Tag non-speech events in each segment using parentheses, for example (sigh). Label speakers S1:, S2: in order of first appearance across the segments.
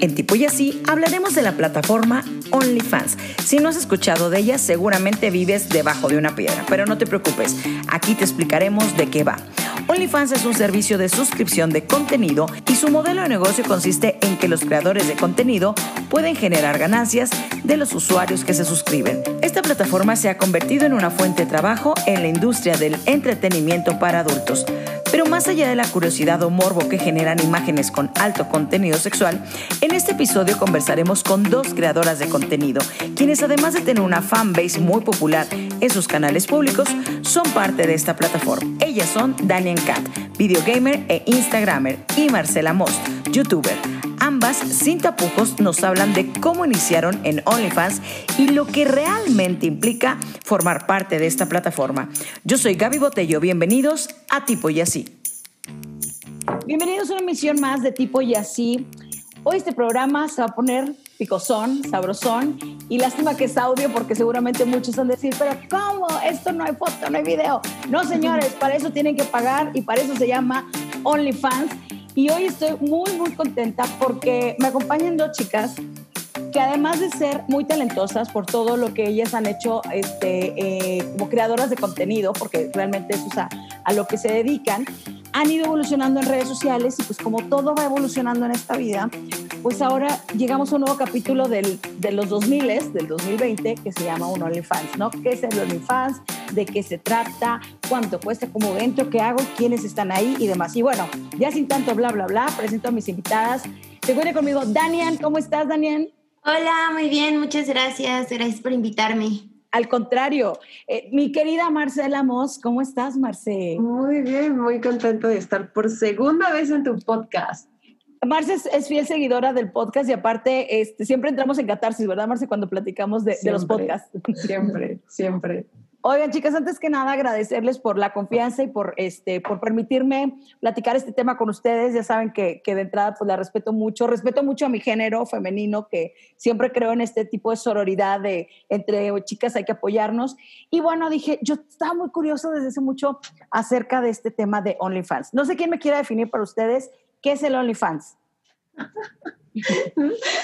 S1: En Tipo y Así hablaremos de la plataforma OnlyFans. Si no has escuchado de ella, seguramente vives debajo de una piedra, pero no te preocupes, aquí te explicaremos de qué va. OnlyFans es un servicio de suscripción de contenido y su modelo de negocio consiste en que los creadores de contenido pueden generar ganancias de los usuarios que se suscriben. Esta plataforma se ha convertido en una fuente de trabajo en la industria del entretenimiento para adultos. Pero más allá de la curiosidad o morbo que generan imágenes con alto contenido sexual, en este episodio conversaremos con dos creadoras de contenido, quienes además de tener una fanbase muy popular en sus canales públicos, son parte de esta plataforma. Ellas son Daniel Cat, videogamer e instagramer, y Marcela Most, youtuber. Ambas, sin tapujos, nos hablan de cómo iniciaron en OnlyFans y lo que realmente implica formar parte de esta plataforma. Yo soy Gaby Botello, bienvenidos a Tipo y Así. Bienvenidos a una emisión más de Tipo y Así. Hoy este programa se va a poner picosón, sabrosón y lástima que es audio porque seguramente muchos van a decir, pero ¿cómo? Esto no hay foto, no hay video. No, señores, para eso tienen que pagar y para eso se llama OnlyFans. Y hoy estoy muy, muy contenta porque me acompañan dos chicas que además de ser muy talentosas por todo lo que ellas han hecho este, eh, como creadoras de contenido, porque realmente eso es a, lo que se dedican, han ido evolucionando en redes sociales y pues como todo va evolucionando en esta vida, pues ahora llegamos a un nuevo capítulo del, de los 2000, del 2020, que se llama un OnlyFans, ¿no? ¿Qué es el OnlyFans? ¿De qué se trata? ¿Cuánto cuesta? ¿Cómo entro? ¿Qué hago? ¿Quiénes están ahí? Y demás. Y bueno, ya sin tanto bla, bla, bla, presento a mis invitadas. Se encuentra conmigo Daniel. ¿Cómo estás, Daniel?
S2: Hola, muy bien, muchas gracias. Gracias por invitarme.
S1: Al contrario, eh, mi querida Marcela Moss, ¿cómo estás, Marce?
S3: Muy bien, muy contento de estar por segunda vez en tu podcast.
S1: Marce es, fiel seguidora del podcast y aparte este, siempre entramos en catarsis, ¿verdad, Marce? Cuando platicamos de, de los podcasts.
S3: Siempre, siempre.
S1: Oigan, chicas, antes que nada agradecerles por la confianza y por, este, por permitirme platicar este tema con ustedes. Ya saben que, que, de entrada pues la respeto mucho. Respeto mucho a mi género femenino, que siempre creo en este tipo de sororidad de entre chicas hay que apoyarnos. Y bueno, dije, yo estaba muy curioso desde hace mucho acerca de este tema de OnlyFans. No sé quién me quiera definir para ustedes qué es el OnlyFans.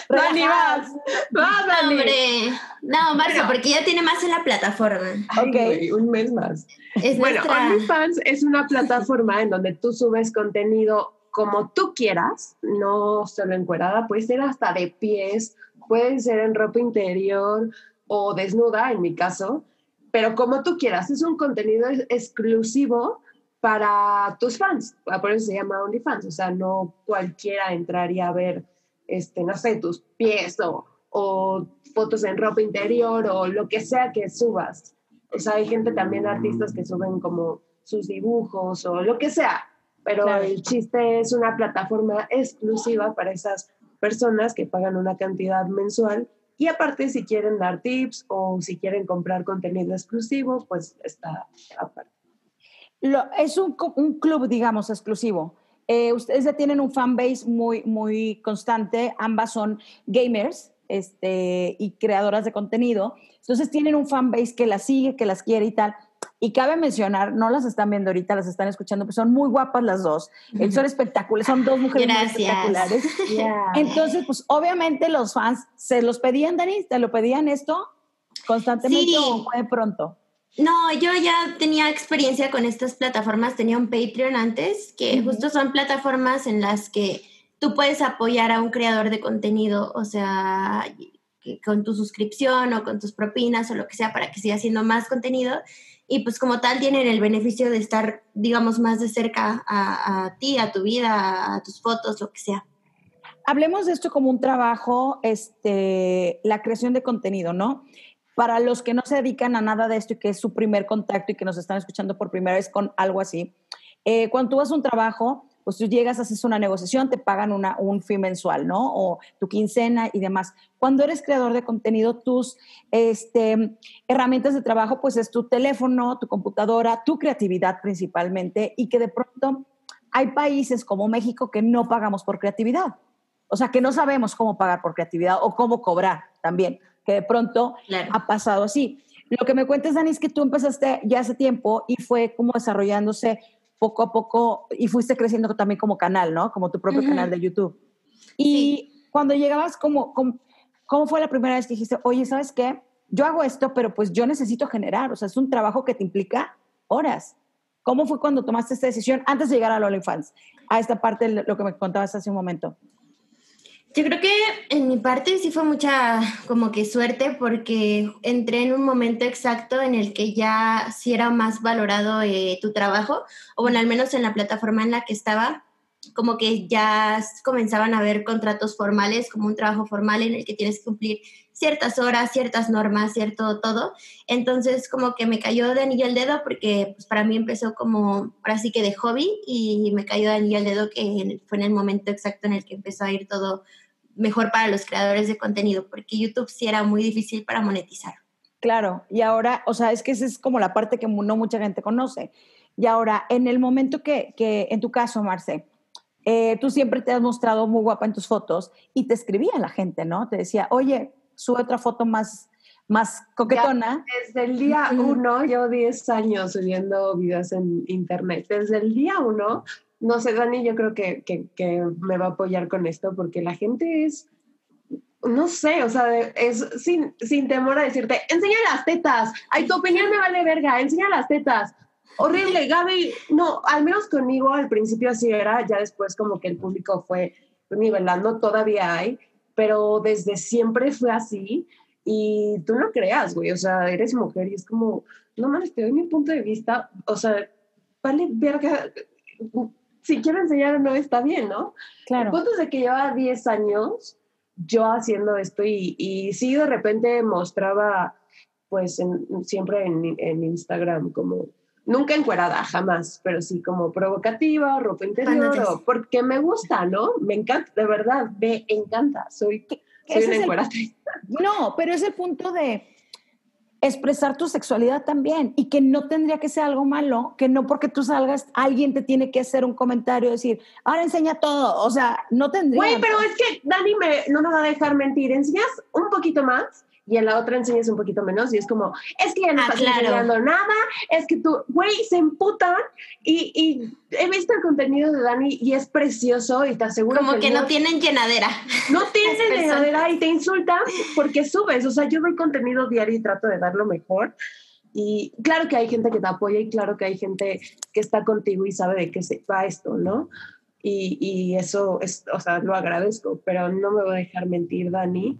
S2: Dani, vas. Vas, Dani. Hombre. No, Marco, porque ya tiene más en la plataforma.
S3: ok, un mes más. bueno, OnlyFans es una (laughs) plataforma en donde tú subes contenido como tú quieras, no solo encuerada, puede ser hasta de pies, puede ser en ropa interior o desnuda, en mi caso, pero como tú quieras, es un contenido exclusivo para tus fans, por eso se llama OnlyFans, o sea, no cualquiera entraría a ver este, no sé, tus pies o, o fotos en ropa interior o lo que sea que subas. O sea, hay gente también, artistas que suben como sus dibujos o lo que sea, pero el chiste es una plataforma exclusiva para esas personas que pagan una cantidad mensual y aparte si quieren dar tips o si quieren comprar contenido exclusivo, pues está aparte.
S1: Lo, es un, un club, digamos, exclusivo. Eh, ustedes ya tienen un fanbase muy, muy constante, ambas son gamers este, y creadoras de contenido, entonces tienen un fanbase que las sigue, que las quiere y tal. Y cabe mencionar, no las están viendo ahorita, las están escuchando, pues son muy guapas las dos. Son (laughs) espectaculares, son dos mujeres muy espectaculares. Entonces, pues obviamente los fans se los pedían, Dani, ¿te lo pedían esto constantemente sí. o fue pronto?
S2: No, yo ya tenía experiencia con estas plataformas, tenía un Patreon antes, que justo son plataformas en las que tú puedes apoyar a un creador de contenido, o sea, con tu suscripción o con tus propinas o lo que sea para que siga haciendo más contenido. Y pues como tal tienen el beneficio de estar, digamos, más de cerca a, a ti, a tu vida, a tus fotos, lo que sea.
S1: Hablemos de esto como un trabajo, este, la creación de contenido, ¿no? Para los que no se dedican a nada de esto y que es su primer contacto y que nos están escuchando por primera vez con algo así, eh, cuando tú vas a un trabajo, pues tú llegas, haces una negociación, te pagan una, un fee mensual, ¿no? O tu quincena y demás. Cuando eres creador de contenido, tus este, herramientas de trabajo, pues es tu teléfono, tu computadora, tu creatividad principalmente, y que de pronto hay países como México que no pagamos por creatividad. O sea, que no sabemos cómo pagar por creatividad o cómo cobrar también que de pronto ha pasado así. Lo que me cuentas, Dani, es que tú empezaste ya hace tiempo y fue como desarrollándose poco a poco y fuiste creciendo también como canal, ¿no? Como tu propio canal de YouTube. Y cuando llegabas, como, ¿cómo fue la primera vez que dijiste, oye, ¿sabes qué? Yo hago esto, pero pues yo necesito generar, o sea, es un trabajo que te implica horas. ¿Cómo fue cuando tomaste esta decisión antes de llegar a OnlyFans? A esta parte de lo que me contabas hace un momento.
S2: Yo creo que en mi parte sí fue mucha como que suerte porque entré en un momento exacto en el que ya sí era más valorado eh, tu trabajo, o bueno, al menos en la plataforma en la que estaba, como que ya comenzaban a haber contratos formales, como un trabajo formal en el que tienes que cumplir ciertas horas, ciertas normas, cierto todo. Entonces como que me cayó de anillo al dedo porque pues para mí empezó como ahora sí que de hobby y me cayó de anillo al dedo que fue en el momento exacto en el que empezó a ir todo mejor para los creadores de contenido, porque YouTube sí era muy difícil para monetizar.
S1: Claro, y ahora, o sea, es que esa es como la parte que no mucha gente conoce. Y ahora, en el momento que, que en tu caso, Marce, eh, tú siempre te has mostrado muy guapa en tus fotos y te escribía la gente, ¿no? Te decía, oye, sube otra foto más, más coquetona.
S3: desde el día uno, llevo 10 años subiendo videos en internet. Desde el día uno, no sé, Dani, yo creo que, que, me va a apoyar con esto porque la gente es, no sé, o sea, es sin, sin temor a decirte, enseña las tetas, ay, tu opinión me vale verga, enseña las tetas. Horrible, Gaby, no, al menos conmigo al principio así era, ya después como que el público fue nivelando, todavía hay, pero desde siempre fue así y tú no creas, güey, o sea, eres mujer y es como, no mames, te doy mi punto de vista, o sea, vale verga, si quiero enseñar o no está bien, ¿no? Claro. El punto es de que lleva 10 años yo haciendo esto y, y sí de repente mostraba, pues siempre en, en, Instagram como, nunca encuerada, jamás, pero sí como provocativa, ropa interior, porque me gusta, ¿no? Me encanta, de verdad, me encanta, soy, soy una encuerada.
S1: No, pero es el punto de expresar tu sexualidad también y que no tendría que ser algo malo, que no porque tú salgas alguien te tiene que hacer un comentario, decir, ahora enseña todo, o sea, no tendría.
S3: Güey, pero es que Dani me, no me va a dejar mentir, enseñas un poquito más y en la otra enseñas un poquito menos y es como, es que ya no ah, estás enseñando nada, es que tú, güey, se emputan y, y, he visto el contenido de Dani y es precioso y te aseguro
S2: como que, no, tienen llenadera.
S3: No tienen (laughs) llenadera y te insultan porque subes, o sea, yo doy contenido diario y trato de dar lo mejor. Y claro que hay gente que te apoya y claro que hay gente que está contigo y sabe de qué se va esto, ¿no? Y, y eso es, o sea, lo agradezco, pero no me voy a dejar mentir, Dani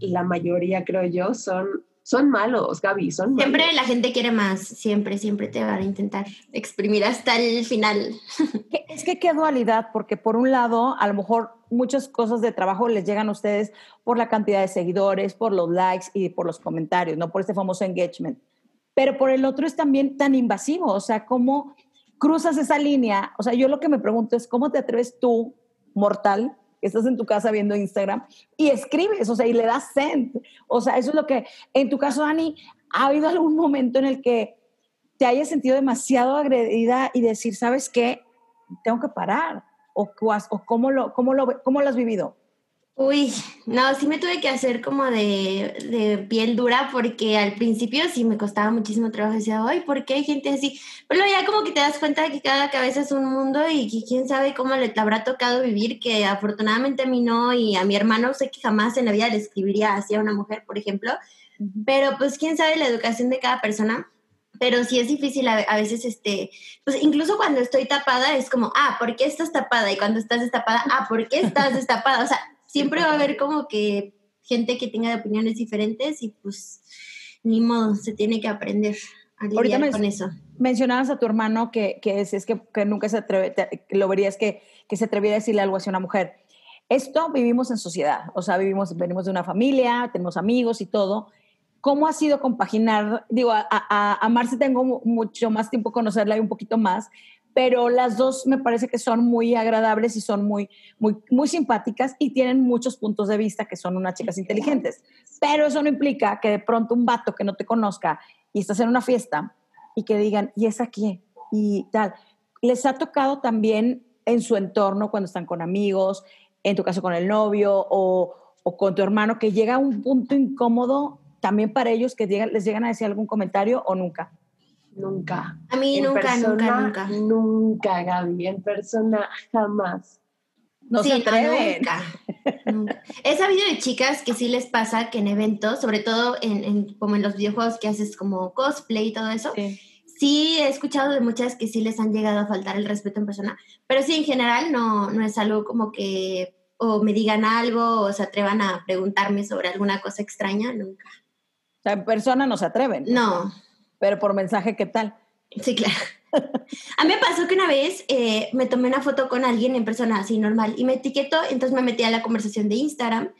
S3: la mayoría, creo yo, son, son malos, Gaby, son
S2: Siempre la gente quiere más, siempre, siempre te van a intentar exprimir hasta el final. (laughs)
S1: Es que qué dualidad, porque por un lado, a lo mejor muchas cosas de trabajo les llegan a ustedes por la cantidad de seguidores, por los likes y por los comentarios, no por este famoso engagement. Pero por el otro es también tan invasivo, o sea, ¿cómo cruzas esa línea? O sea, yo lo que me pregunto es, ¿cómo te atreves tú, mortal, estás en tu casa viendo Instagram y escribes, o sea, y le das send. O sea, eso es lo que, en tu caso, Dani, ¿ha habido algún momento en el que te hayas sentido demasiado agredida y decir, ¿sabes qué? Tengo que parar. ¿O, o cómo, lo, cómo, lo, cómo lo has vivido?
S2: Uy, no, sí me tuve que hacer como de, de, piel dura porque al principio sí me costaba muchísimo trabajo. Decía, ay, ¿por qué hay gente así? Pero ya como que te das cuenta de que cada cabeza es un mundo y que quién sabe cómo le habrá tocado vivir, que afortunadamente a mí no y a mi hermano sé que jamás en la vida le escribiría así a una mujer, por ejemplo. Pero pues quién sabe la educación de cada persona pero sí es difícil a, a, veces, este, pues incluso cuando estoy tapada es como, ah, ¿por qué estás tapada? Y cuando estás destapada, ah, ¿por qué estás destapada? O sea, siempre va a haber como que gente que tenga opiniones diferentes y pues ni modo, se tiene que aprender a lidiar con eso.
S1: Mencionabas a tu hermano que, que es, es que, que, nunca se atreve, lo verías que, que se atreviera a decirle algo hacia una mujer. Esto vivimos en sociedad, o sea, vivimos, venimos de una familia, tenemos amigos y todo. ¿Cómo ha sido compaginar? Digo, a, a, a Marce tengo mucho más tiempo conocerla y un poquito más, pero las dos me parece que son muy agradables y son muy, muy, muy simpáticas y tienen muchos puntos de vista que son unas chicas inteligentes. Pero eso no implica que de pronto un vato que no te conozca y estás en una fiesta y que digan, ¿y es aquí? Y tal. Les ha tocado también en su entorno cuando están con amigos, en tu caso con el novio o, o con tu hermano, que llega a un punto incómodo también para ellos que les llegan a decir algún comentario o nunca.
S3: Nunca.
S2: A mí nunca, nunca, nunca.
S3: Nunca, Gaby. En persona, jamás.
S1: No se atreven.
S2: nunca, He sabido de chicas que sí les pasa que en eventos, sobre todo en, como en los videojuegos que haces como cosplay y todo eso, sí. he escuchado de muchas que sí les han llegado a faltar el respeto en persona, pero sí en general no, no es algo como que o me digan algo o se atrevan a preguntarme sobre alguna cosa extraña, nunca.
S1: O sea, en persona no se atreven.
S2: No.
S1: Pero por mensaje, ¿qué tal?
S2: Sí, claro. A mí me pasó que una vez eh, me tomé una foto con alguien en persona así normal y me etiquetó, entonces me metí a la conversación de Instagram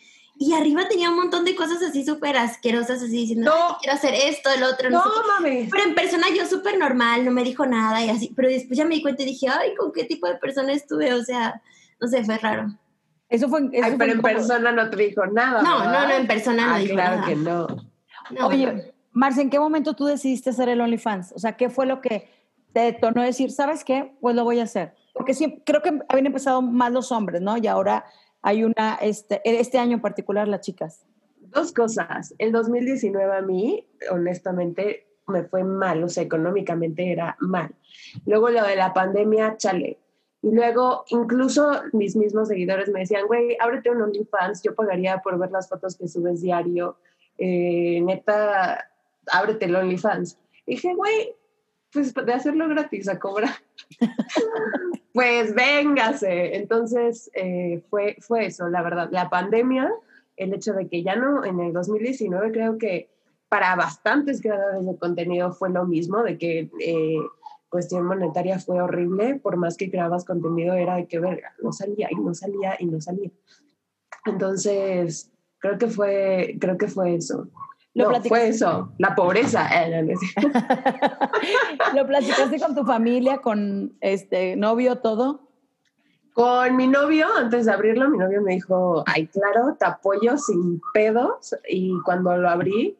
S2: y arriba tenía un montón de cosas así súper asquerosas, así diciendo, no. quiero hacer esto, el otro, no,
S3: no
S2: Pero en persona yo súper normal, no me dijo nada y así, pero después ya me di cuenta y dije, ay, ¿con qué tipo de persona estuve? O sea, no sé, fue raro.
S1: Eso fue.
S3: pero en persona no te dijo nada.
S2: No, no, no, en persona no ah, dijo
S3: claro que no.
S1: Oye, Marce, ¿en qué momento tú decidiste hacer el OnlyFans? O sea, ¿qué fue lo que te detonó decir, ¿sabes qué? Pues lo voy a hacer. Porque siempre, creo que habían empezado más los hombres, ¿no? Y ahora hay una, este, este año en particular, las chicas.
S3: Dos cosas. El 2019 a mí, honestamente, me fue mal, o sea, económicamente era mal. Luego lo de la pandemia, chale, y luego, incluso mis mismos seguidores me decían, güey, ábrete un OnlyFans, yo pagaría por ver las fotos que subes diario. Eh, neta, ábrete el OnlyFans. Y dije, güey, pues de hacerlo gratis a cobrar. (laughs) pues véngase. Entonces, eh, fue, fue eso, la verdad. La pandemia, el hecho de que ya no, en el 2019 creo que para bastantes creadores de contenido fue lo mismo, de que... Eh, cuestión monetaria fue horrible, por más que creabas contenido era de que verga, no salía y no salía y no salía. Entonces, creo que fue, creo que fue eso. ¿Lo no, fue eso, la pobreza. (laughs) (laughs)
S1: ¿Lo platicaste con tu familia, con este novio, todo?
S3: Con mi novio, antes de abrirlo, mi novio me dijo, ay, claro, te apoyo sin pedos. Y cuando lo abrí,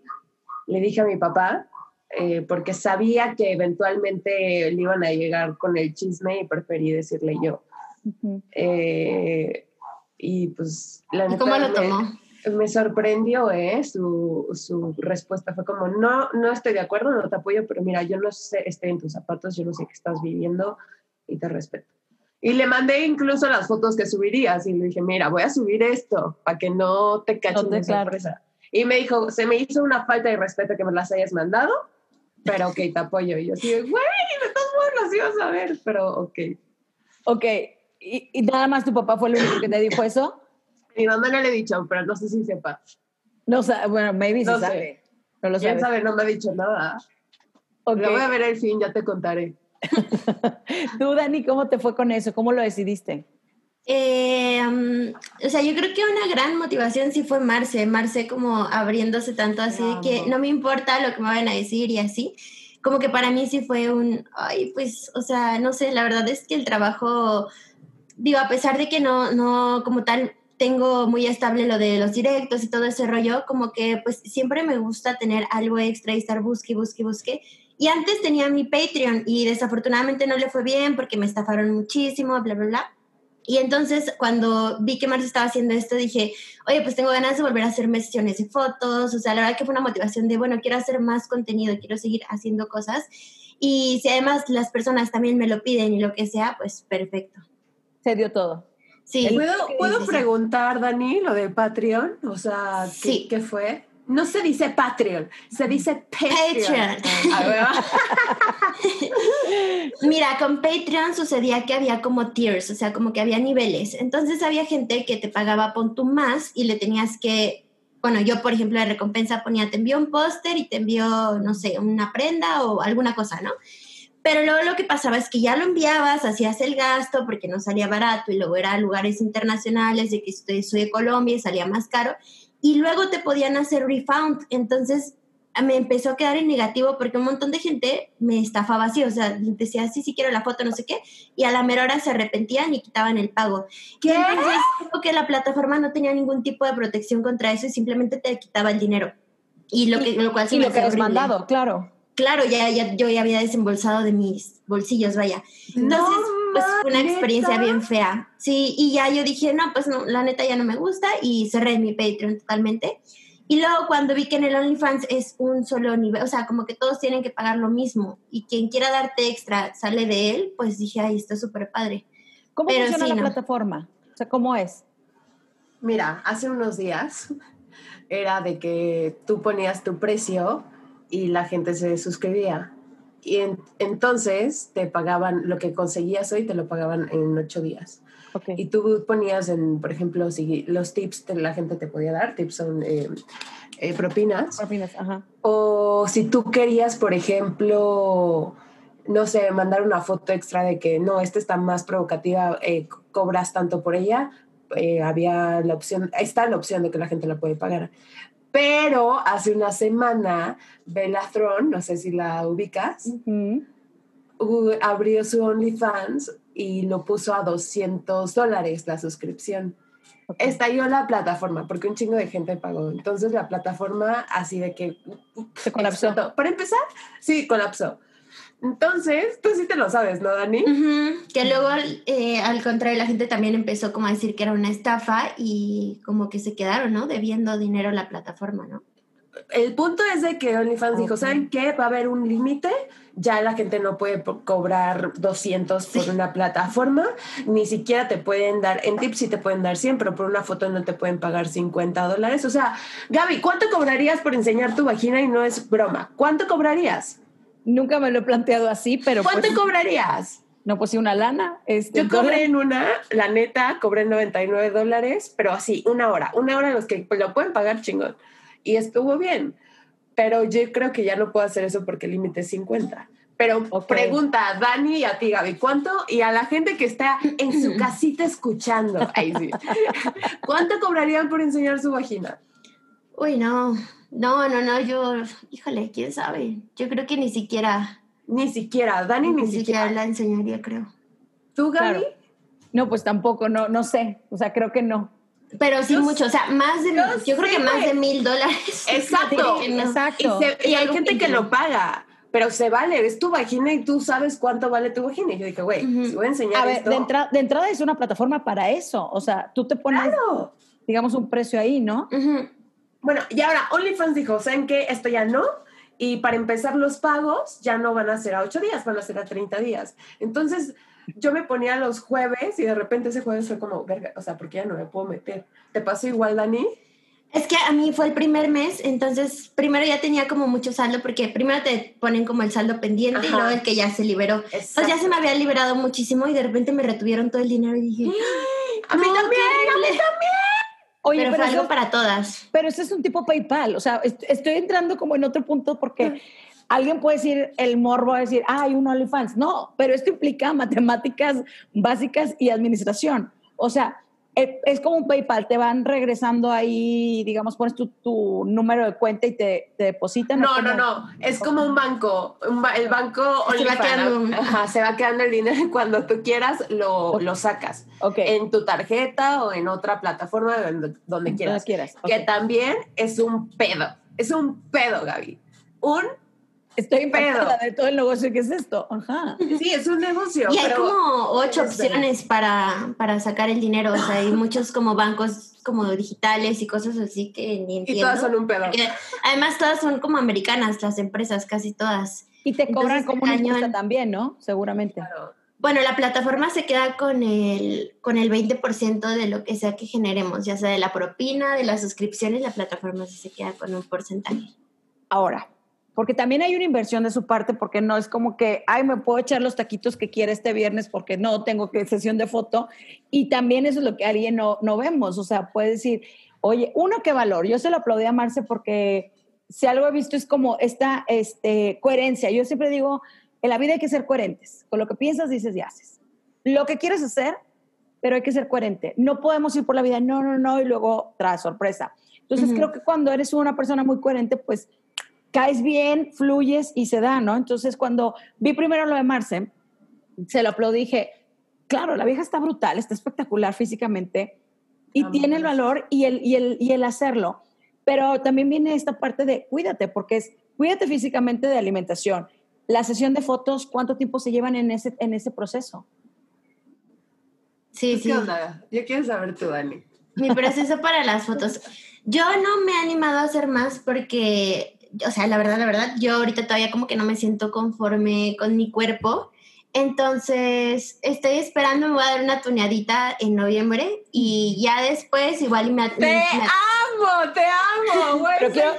S3: le dije a mi papá, eh, porque sabía que eventualmente le iban a llegar con el chisme y preferí decirle yo. Eh, y pues
S2: la cómo lo tomó?
S3: Me, sorprendió, ¿eh? Su, su, respuesta fue como, no, no estoy de acuerdo, no te apoyo, pero mira, yo no sé, estoy en tus zapatos, yo no sé qué estás viviendo y te respeto. Y le mandé incluso las fotos que subirías y le dije, mira, voy a subir esto para que no te cachen de sorpresa. Y me dijo, se me hizo una falta de respeto que me las hayas mandado, pero ok, te apoyo. Y yo así, güey, de todos modos las ibas a ver, pero ok.
S1: Ok, ¿Y, nada más tu papá fue el único que te dijo eso?
S3: Mi mamá no le he dicho, pero no sé si sepa.
S1: No sé, bueno, maybe no sabe.
S3: No lo ¿Quién sabe? No me ha dicho nada. Okay. Lo voy a ver el fin, ya te contaré. (laughs)
S1: Tú, Dani, ¿cómo te fue con eso? ¿Cómo lo decidiste?
S2: Eh, o sea, yo creo que una gran motivación sí fue Marce, Marce como abriéndose tanto así de que no me importa lo que me vayan a decir y así. Como que para mí sí fue un, ay, pues, o sea, no sé, la verdad es que el trabajo, digo, a pesar de que no, no, como tal, tengo muy estable lo de los directos y todo ese rollo, como que pues siempre me gusta tener algo extra y estar busque, busque, busque. Y antes tenía mi Patreon y desafortunadamente no le fue bien porque me estafaron muchísimo, bla, bla, bla. Y entonces cuando vi que Marce estaba haciendo esto, dije, oye, pues tengo ganas de volver a hacer sesiones de fotos. O sea, la verdad que fue una motivación de, bueno, quiero hacer más contenido, quiero seguir haciendo cosas. Y si además las personas también me lo piden y lo que sea, pues perfecto.
S1: Se dio todo.
S2: Sí.
S3: ¿Puedo, ¿puedo preguntar, Dani, lo de Patreon? O sea, ¿qué, ¿qué fue? No se dice Patreon, se dice Patreon. Ah, (laughs) (laughs)
S2: Mira, con Patreon sucedía que había como tiers, o sea, como que había niveles. Entonces había gente que te pagaba pon tu más y le tenías que, bueno, yo por ejemplo de recompensa ponía, te envío un póster y te envío, no sé, una prenda o alguna cosa, ¿no? Pero luego lo que pasaba es que ya lo enviabas, hacías el gasto porque no salía barato y luego era a lugares internacionales de que estoy, soy de Colombia y salía más caro y luego te podían hacer refund. Entonces me empezó a quedar en negativo porque un montón de gente me estafaba así, o sea, decía, sí, sí quiero la foto, no sé qué, y a la mera hora se arrepentían y quitaban el pago.
S1: ¿Qué?
S2: Entonces, que la plataforma no tenía ningún tipo de protección contra eso y simplemente te quitaba el dinero. Y lo, que, lo cual
S1: sí y lo que has mandado, claro.
S2: Claro, ya, ya, yo ya había desembolsado de mis bolsillos, vaya. Entonces, pues fue una experiencia bien fea. Sí, y ya yo dije, no, pues no, la neta ya no me gusta y cerré mi Patreon totalmente. Y luego cuando vi que en el OnlyFans es un solo nivel, o sea, como que todos tienen que pagar lo mismo y quien quiera darte extra sale de él, pues dije, ay, está súper padre.
S1: ¿Cómo funciona la plataforma? sea, ¿cómo es?
S3: Mira, hace unos días (laughs) era de que tú ponías tu precio y la gente se suscribía. Y entonces te pagaban lo que conseguías hoy, te lo pagaban en ocho días. Y tú ponías en, por ejemplo, si los tips que la gente te podía dar, tips son eh, eh, propinas.
S1: Propinas, ajá.
S3: O si tú querías, por ejemplo, no sé, mandar una foto extra de que no, esta está más provocativa, eh, cobras tanto por ella, había la opción, está la opción de que la gente la puede pagar. Pero hace una semana, Bella Throne, no sé si la ubicas, abrió su OnlyFans y lo puso a 200 dólares la suscripción. Estalló la plataforma porque un chingo de gente pagó. Entonces la plataforma así de que...
S1: Se colapsó.
S3: Para empezar, sí, colapsó. Entonces, tú sí te lo sabes, ¿no, Dani?
S2: Que luego, eh, al contrario, la gente también empezó como a decir que era una estafa y como que se quedaron, ¿no? Debiendo dinero a la plataforma, ¿no?
S3: El punto es de que OnlyFans dijo, ¿saben qué? Va a haber un límite, ya la gente no puede cobrar 200 por una plataforma, ni siquiera te pueden dar, en tips sí te pueden dar 100, pero por una foto no te pueden pagar 50 dólares. O sea, Gaby, ¿cuánto cobrarías por enseñar tu vagina y no es broma? ¿Cuánto cobrarías?
S1: Nunca me lo he planteado así, pero...
S3: ¿Cuánto pues, cobrarías?
S1: No, pues sí, una lana. Este,
S3: Yo cobré en una, la neta, cobré 99 dólares, pero así, una hora. Una hora los que lo pueden pagar chingón. Y estuvo bien. Pero yo creo que ya no puedo hacer eso porque el límite es 50. Pero pregunta a Dani y a ti, Gaby, ¿cuánto? Y a la gente que está en su (clears throat) casita escuchando, ahí sí. (laughs) ¿cuánto cobrarían por enseñar su vagina?
S2: Uy, no, no, no, no, yo, híjole, quién sabe. Yo creo que ni siquiera.
S3: Ni siquiera, Dani ni, siquiera.
S2: la enseñaría, creo.
S3: ¿Tú, Gaby?
S1: No, pues tampoco, no, no sé. O sea, creo que no.
S2: Pero sí mucho, o sea, más de, yo, creo que más de mil dólares. (laughs)
S3: Exacto, exacto. Y, hay gente que lo paga, pero se vale, es tu vagina y tú sabes cuánto vale tu vagina. Y yo dije, güey, si voy a enseñar
S1: a ver, De, de, entrada es una plataforma para eso, o sea, tú te pones, digamos, un precio ahí, ¿no?
S3: Bueno, y ahora OnlyFans dijo, ¿saben qué? Esto ya no. Y para empezar los pagos ya no van a ser a ocho días, van a ser a 30 días. Entonces yo me ponía los jueves y de repente ese jueves fue como, verga, o sea, porque ya no me puedo meter. ¿Te pasó igual, Dani?
S2: Es que a mí fue el primer mes, entonces primero ya tenía como mucho saldo, porque primero te ponen como el saldo pendiente y luego el que ya se liberó. Entonces ya se me había liberado muchísimo y de repente me retuvieron todo el dinero y dije, (gasps)
S3: ¡A mí también! ¡A mí también!
S2: Oye, pero, fue algo para todas.
S1: Pero ese es un tipo PayPal. O sea, estoy entrando como en otro punto porque alguien puede decir, el morbo a decir, ah, hay un OnlyFans. No, pero esto implica matemáticas básicas y administración. O sea, es como un PayPal, te van regresando ahí, digamos, pones tu, tu número de cuenta y te, depositan.
S3: No, no, no, es como un banco, el banco se va, quedando, se va quedando el dinero y cuando tú quieras lo, lo sacas okay. en tu tarjeta o en otra plataforma donde, quieras. quieras. Que también es un pedo, es un pedo, Gaby. Un
S1: Estoy impactada de todo el negocio que es esto. Ajá.
S3: Sí, es un negocio.
S2: Y hay como ocho opciones para, para, sacar el dinero. O sea, hay muchos como bancos como digitales y cosas así que ni entiendo.
S3: Y todas son un pedo.
S2: además, todas son como americanas, las empresas, casi todas.
S1: Y te cobran como una también, ¿no? Seguramente.
S2: Bueno, la plataforma se queda con el, con el 20% de lo que sea que generemos, ya sea de la propina, de las suscripciones, la plataforma se queda con un porcentaje.
S1: Ahora, porque también hay una inversión de su parte, porque no es como que, ay, me puedo echar los taquitos que quiera este viernes porque no tengo que sesión de foto. Y también eso es lo que alguien no, no vemos. O sea, puede decir, oye, uno, qué valor. Yo se lo aplaudí a Marce porque si algo he visto es como esta este, coherencia. Yo siempre digo, en la vida hay que ser coherentes. Con lo que piensas, dices y haces. Lo que quieres hacer, pero hay que ser coherente. No podemos ir por la vida, no, no, no, y luego tras sorpresa. Entonces, creo que cuando eres una persona muy coherente, pues caes bien, fluyes y se da, ¿no? Entonces, cuando vi primero lo de Marce, se lo aplaudí, dije, claro, la vieja está brutal, está espectacular físicamente y tiene el valor y el, y, el, y el hacerlo. Pero también viene esta parte de cuídate, porque es cuídate físicamente de alimentación. La sesión de fotos, ¿cuánto tiempo se llevan en ese, en ese proceso?
S2: Sí, sí.
S3: Yo quiero saber tú, Dani.
S2: Mi proceso para las fotos. Yo no me he animado a hacer más porque o sea, la verdad, la verdad, yo ahorita todavía como que no me siento conforme con mi cuerpo. Entonces, estoy esperando, me voy a dar una tuneadita en noviembre y ya después igual me...
S3: ¡Te amo! ¡Te amo! (laughs) Güey, pero, quiero,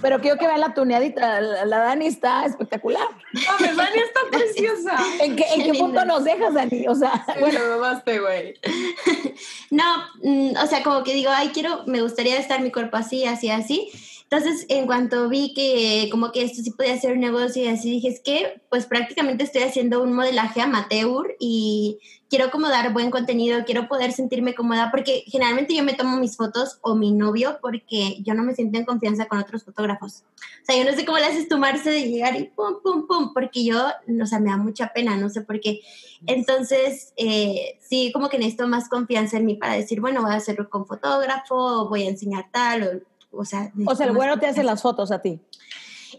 S1: pero quiero que vean la tuneadita. La, Dani está espectacular.
S3: No, Dani está (laughs) preciosa.
S1: ¿En qué, en qué punto nos dejas, Dani? O sea,
S3: bueno, me mamaste, güey. (laughs)
S2: no, mm, o sea, como que digo, ay, quiero, me gustaría estar mi cuerpo así, así, así. Entonces, en cuanto vi que como que esto sí podía ser un negocio y así, dije, es que pues prácticamente estoy haciendo un modelaje amateur y quiero como dar buen contenido, quiero poder sentirme cómoda, porque generalmente yo me tomo mis fotos o mi novio porque yo no me siento en confianza con otros fotógrafos. O sea, yo no sé cómo le haces tomarse de llegar y pum, pum, pum, porque yo, o sea, me da mucha pena, no sé por qué. Entonces, eh, sí, como que necesito más confianza en mí para decir, bueno, voy a hacerlo con fotógrafo, voy a enseñar tal, o o sea,
S1: o sea el güero te hace las fotos a ti.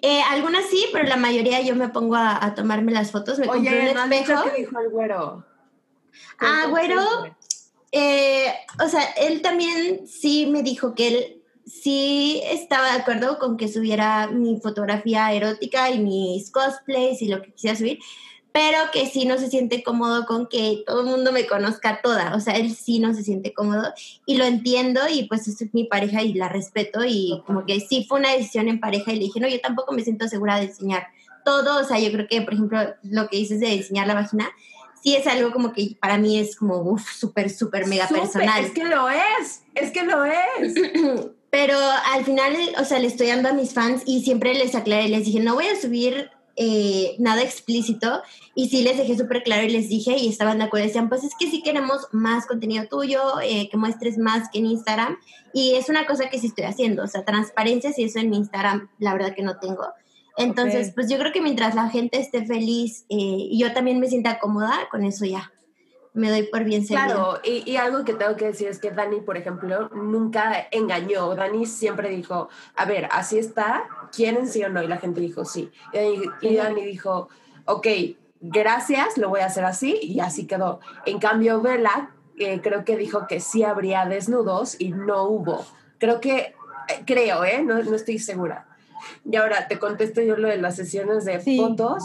S2: Eh, algunas sí, pero la mayoría yo me pongo a, tomarme las fotos. Me
S3: Oye, un espejo. ¿qué dijo el güero?
S2: Ah, güero, eh, o sea, él también sí me dijo que él sí estaba de acuerdo con que subiera mi fotografía erótica y mis cosplays y lo que quisiera subir, pero que sí no se siente cómodo con que todo el mundo me conozca toda, o sea, él sí no se siente cómodo y lo entiendo y pues es mi pareja y la respeto y como que sí fue una decisión en pareja y le dije, no, yo tampoco me siento segura de enseñar todo, o sea, yo creo que, por ejemplo, lo que dices de diseñar la vagina, sí es algo como que para mí es como, uff, súper, súper mega personal.
S3: Es que lo es, es que lo es. (clears throat)
S2: Pero al final, o sea, le estoy dando a mis fans y siempre les aclaré, les dije, no voy a subir eh, nada explícito y sí les dejé súper claro y les dije y estaban de acuerdo, decían, pues es que sí queremos más contenido tuyo, eh, que muestres más que en Instagram y es una cosa que sí estoy haciendo, o sea, transparencia si eso en mi Instagram la verdad que no tengo. Entonces, pues yo creo que mientras la gente esté feliz eh, y yo también me sienta cómoda, con eso ya me doy por bien servida.
S3: Claro, y, y, algo que tengo que decir es que Dani, por ejemplo, nunca engañó. Dani siempre dijo, a ver, así está, ¿quieren sí o no? Y la gente dijo sí. Y, Dani dijo, ok, gracias, lo voy a hacer así, y así quedó. En cambio, Vela, eh, creo que dijo que sí habría desnudos y no hubo. Creo que, eh, creo, ¿eh? No, no estoy segura. Y ahora te contesto yo lo de las sesiones de fotos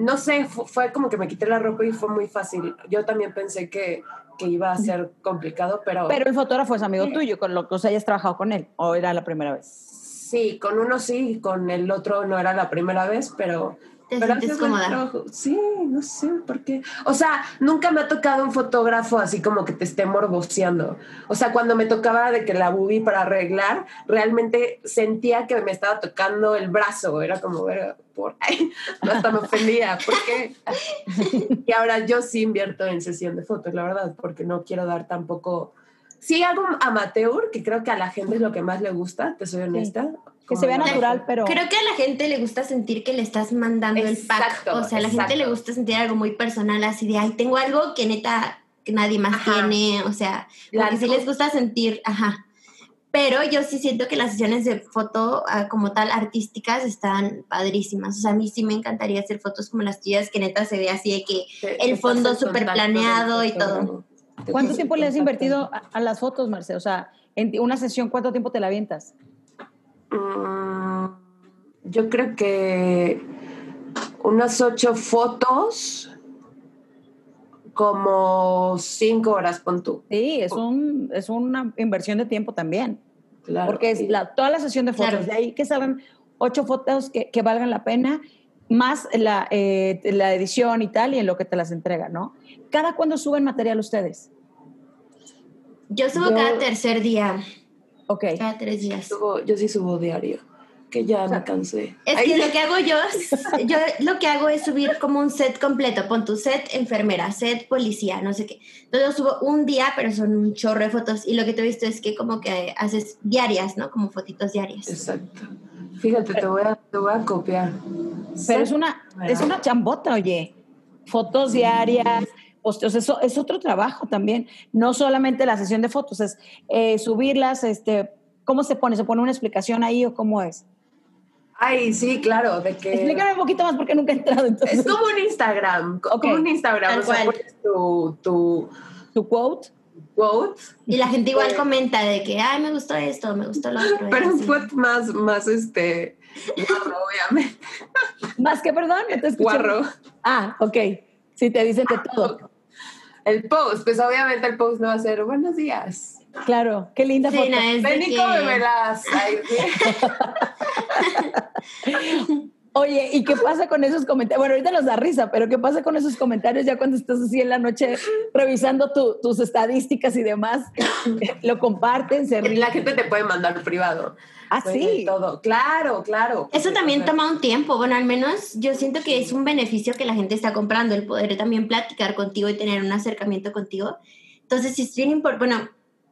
S3: no sé, fue, como que me quité la ropa y fue muy fácil. Yo también pensé que, que iba a ser complicado, pero...
S1: Pero el fotógrafo es amigo tuyo, con lo que o sea, hayas trabajado con él, o era la primera vez.
S3: Sí, con uno sí, con el otro no era la primera vez, pero
S2: ¿Te sientes cómoda?
S3: Sí, no sé por qué. O sea, nunca me ha tocado un fotógrafo así como que te esté morboceando. O sea, cuando me tocaba de que la bubi para arreglar, realmente sentía que me estaba tocando el brazo. Era como, por ahí, (laughs) hasta me ofendía. ¿Por qué? (laughs) y ahora yo sí invierto en sesión de fotos, la verdad, porque no quiero dar tampoco sí algo amateur, que creo que a la gente es lo que más le gusta, te soy honesta.
S1: Que se vea natural, pero...
S2: Creo que a la gente le gusta sentir que le estás mandando el pack. O sea, a la gente le gusta sentir algo muy personal, así de, ay, tengo algo que neta que nadie más tiene. O sea, porque sí les gusta sentir, ajá. Pero yo sí siento que las sesiones de foto ah, como tal artísticas están padrísimas. O sea, a mí sí me encantaría hacer fotos como las tuyas, que neta se ve así de que el fondo súper planeado y todo.
S1: ¿Cuánto tiempo le has invertido a, las fotos, Marce? O sea, en una sesión, ¿cuánto tiempo te la avientas?
S3: Mm, yo creo que unas ocho fotos, como cinco horas, con tú.
S1: Sí, es, un, es una inversión de tiempo también. Claro. Porque es la, toda la sesión de fotos, de ahí que saben ocho fotos que, que valgan la pena, más la, eh, la edición y tal, y en lo que te las entrega, ¿no? ¿Cada cuándo suben material ustedes?
S2: Yo subo cada tercer día.
S1: Ok.
S2: Cada tres días.
S3: yo sí subo diario, que ya me cansé.
S2: Es que lo que hago yo, yo lo que hago es subir como un set completo. Pon tu set enfermera, set policía, no sé qué. Entonces subo un día, pero son un chorro de fotos. Y lo que te he visto es que como que haces diarias, ¿no? Como fotitos diarias.
S3: Exacto. Fíjate, te voy a, te voy a copiar.
S1: Pero es una, es una chambota, oye. Fotos diarias, eso es otro trabajo también, no solamente la sesión de fotos, es eh, subirlas, este, ¿cómo se pone? ¿Se pone una explicación ahí o cómo es?
S3: Ay, sí, claro, de que...
S1: Explícame un poquito más porque nunca he entrado. Entonces.
S3: Es como un Instagram, como un Instagram, o sea, tu, tu...
S1: ¿Tu quote?
S3: Quote.
S2: Y la gente igual comenta de que, ay, me gustó esto, me gustó lo otro. (laughs)
S3: Pero un quote más, más, este, guarro, obviamente. (laughs)
S1: ¿Más que, perdón?
S3: guarro.
S1: Ah, ok. Sí, te dicen de todo.
S3: El post, pues obviamente el post no va a ser buenos días.
S1: Claro, qué linda foto.
S3: Ven y cómemelas.
S1: Oye, ¿y qué pasa con esos comentarios? Bueno, ahorita nos da risa, pero ¿qué pasa con esos comentarios ya cuando estás así en la noche revisando tus estadísticas y demás? (laughs) ¿Lo comparten? Se
S3: La gente te puede mandar privado.
S1: Ah, sí.
S3: Todo. Claro, claro.
S2: Eso también toma un tiempo. Bueno, al menos yo siento que es un beneficio que la gente está comprando, el poder también platicar contigo y tener un acercamiento contigo. Entonces, si es bien importante, bueno,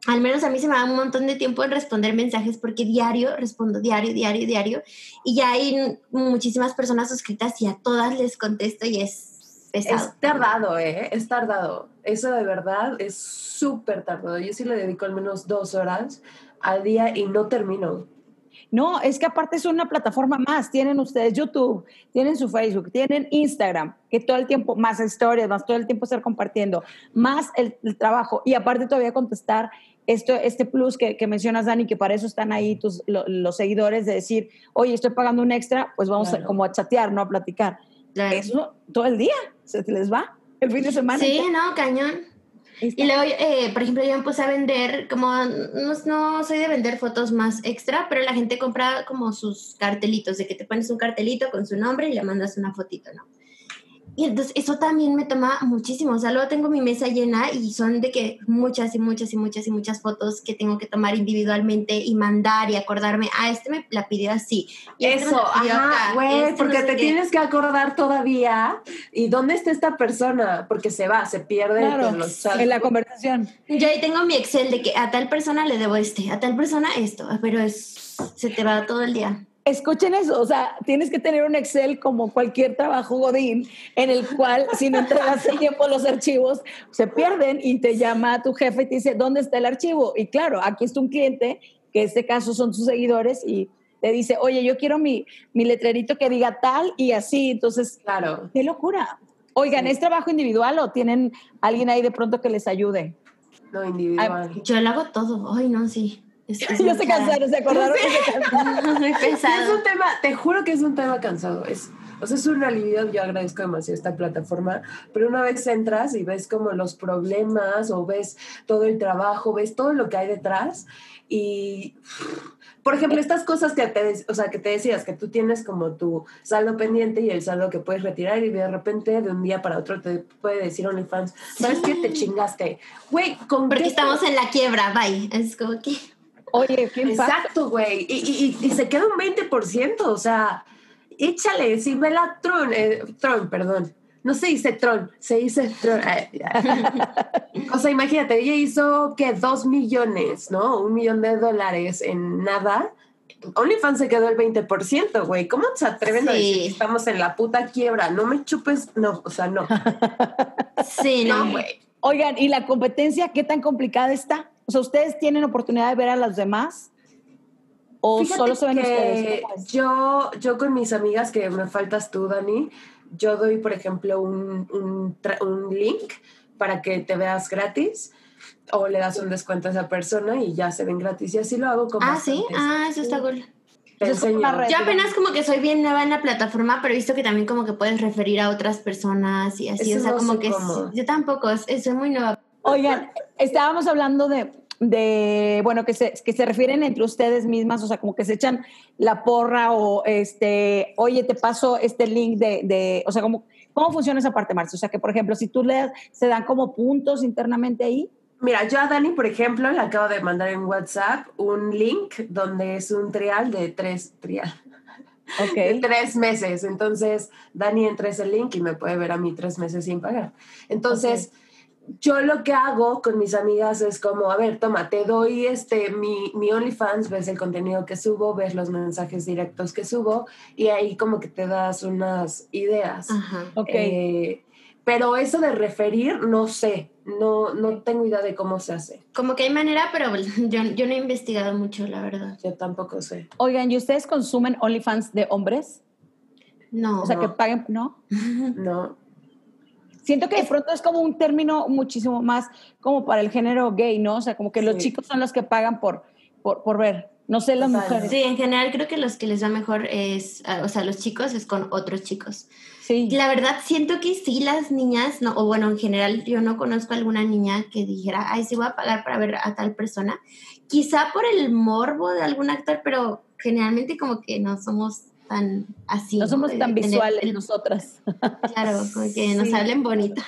S2: al menos a mí se me da un montón de tiempo en responder mensajes porque diario, respondo diario, diario, diario. Y ya hay muchísimas personas suscritas y a todas les contesto y es pesado.
S3: Es tardado, ¿eh? Es tardado. Eso de verdad es súper tardado. Yo sí le dedico al menos dos horas al día y no termino.
S1: No, es que aparte es una plataforma más. Tienen ustedes YouTube, tienen su Facebook, tienen Instagram, que todo el tiempo, más historias, más todo el tiempo estar compartiendo, más el, trabajo y aparte todavía contestar esto, este plus que, mencionas, Dani, que para eso están ahí tus, los seguidores de decir, oye, estoy pagando un extra, pues vamos a, como a chatear, no a platicar. Eso todo el día se les va el fin de semana.
S2: Sí, no, cañón. Y luego, eh, por ejemplo, yo puse a vender, como no, no, soy de vender fotos más extra, pero la gente compra como sus cartelitos, de que te pones un cartelito con su nombre y le mandas una fotito, ¿no? Y entonces eso también me toma muchísimo. O sea, luego tengo mi mesa llena y son de que muchas y muchas y muchas y muchas fotos que tengo que tomar individualmente y mandar y acordarme, ah, este me la pidió así.
S3: Y este eso, ajá, güey, este porque te tienes que acordar todavía. ¿Y dónde está esta persona? Porque se va, se pierde
S1: en la conversación.
S2: Yo ahí tengo mi Excel de que a tal persona le debo este, a tal persona esto, pero es, se te va todo el día.
S1: Escuchen eso, o sea, tienes que tener un Excel como cualquier trabajo Godín, en el cual si no entregas el tiempo los archivos, se pierden y te llama tu jefe y te dice, ¿dónde está el archivo? Y claro, aquí está un cliente, que en este caso son tus seguidores, y te dice, oye, yo quiero mi, mi letrerito que diga tal y así. Entonces,
S3: claro.
S1: Qué locura. Oigan, ¿es trabajo individual o tienen alguien ahí de pronto que les ayude?
S3: No, individual.
S2: yo lo hago todo. Ay, no, sí.
S1: Es, (laughs) ya se cansaron, (laughs) se acordaron.
S2: Es
S3: un tema, te juro que es un tema cansado. Es, o sea, es un alivio, yo agradezco demasiado esta plataforma, pero una vez entras y ves como los problemas o ves todo el trabajo, ves todo lo que hay detrás y, por ejemplo, estas cosas que te, o sea, que te decías, que tú tienes como tu saldo pendiente y el saldo que puedes retirar y de repente de un día para otro te puede decir OnlyFans, ¿sabes qué? Te chingaste. Güey,
S2: ¿con Porque estamos en la quiebra, bye. Es como que...
S1: Oye, qué
S3: Exacto, güey. Y, y, y, se queda un 20%, o sea, échale, si ve la Tron, eh, Tron, perdón. No se dice Tron, se dice Tron. (laughs) o sea, imagínate, ella hizo que dos millones, ¿no? Un millón de dólares en nada. OnlyFans se quedó el 20%, güey. ¿Cómo se atreven a decir que estamos en la puta quiebra? No me chupes, no, o sea, no.
S2: sí, no, güey.
S1: Oigan, ¿y la competencia qué tan complicada está? O sea, ¿ustedes tienen oportunidad de ver a los demás? ¿O solo se ven ustedes?
S3: Yo, yo con mis amigas, que me faltas tú, Dani, yo doy, por ejemplo, un, un, link para que te veas gratis o le das un descuento a esa persona y ya se ven gratis. Y así lo hago como.
S2: Ah, sí, ah, eso está cool. Yo apenas como que soy bien nueva en la plataforma, pero he visto que también como que puedes referir a otras personas y así, o sea, como que yo tampoco, soy muy nueva.
S1: Oigan, estábamos hablando de, de, bueno, que se, que se refieren entre ustedes mismas, o sea, como que se echan la porra o, este, oye, te paso este link de, de o sea, como, ¿cómo funciona esa parte, Marcia? O sea, que, por ejemplo, si tú lees, ¿se dan como puntos internamente ahí?
S3: Mira, yo a Dani, por ejemplo, le acabo de mandar en WhatsApp un link donde es un trial de tres, trial,
S1: okay.
S3: de tres meses. Entonces, Dani entra ese link y me puede ver a mí tres meses sin pagar. Entonces yo lo que hago con mis amigas es como, a ver, toma, te doy este, mi, mi OnlyFans, ves el contenido que subo, ves los mensajes directos que subo y ahí como que te das unas ideas.
S1: Ajá, ok.
S3: Eh, pero eso de referir, no sé, no, no tengo idea de cómo se hace.
S2: Como que hay manera, pero (laughs) yo, yo no he investigado mucho, la verdad.
S3: Yo tampoco sé.
S1: Oigan, ¿y ustedes consumen OnlyFans de hombres?
S2: No.
S1: O sea, que paguen, ¿no? (laughs)
S3: no.
S1: Siento que de pronto es como un término muchísimo más como para el género gay, ¿no? O sea, como que los chicos son los que pagan por, por, ver. No sé las mujeres.
S2: Sí, en general creo que los que les va mejor es, ah, o sea, los chicos es con otros chicos. Sí. La verdad, siento que sí, las niñas, no, o bueno, en general, yo no conozco alguna niña que dijera, ay, sí voy a pagar para ver a tal persona. Quizá por el morbo de algún actor, pero generalmente como que no somos tan así.
S1: No, somos tan visuales nosotras.
S2: Claro, como que (laughs) nos hablen bonita.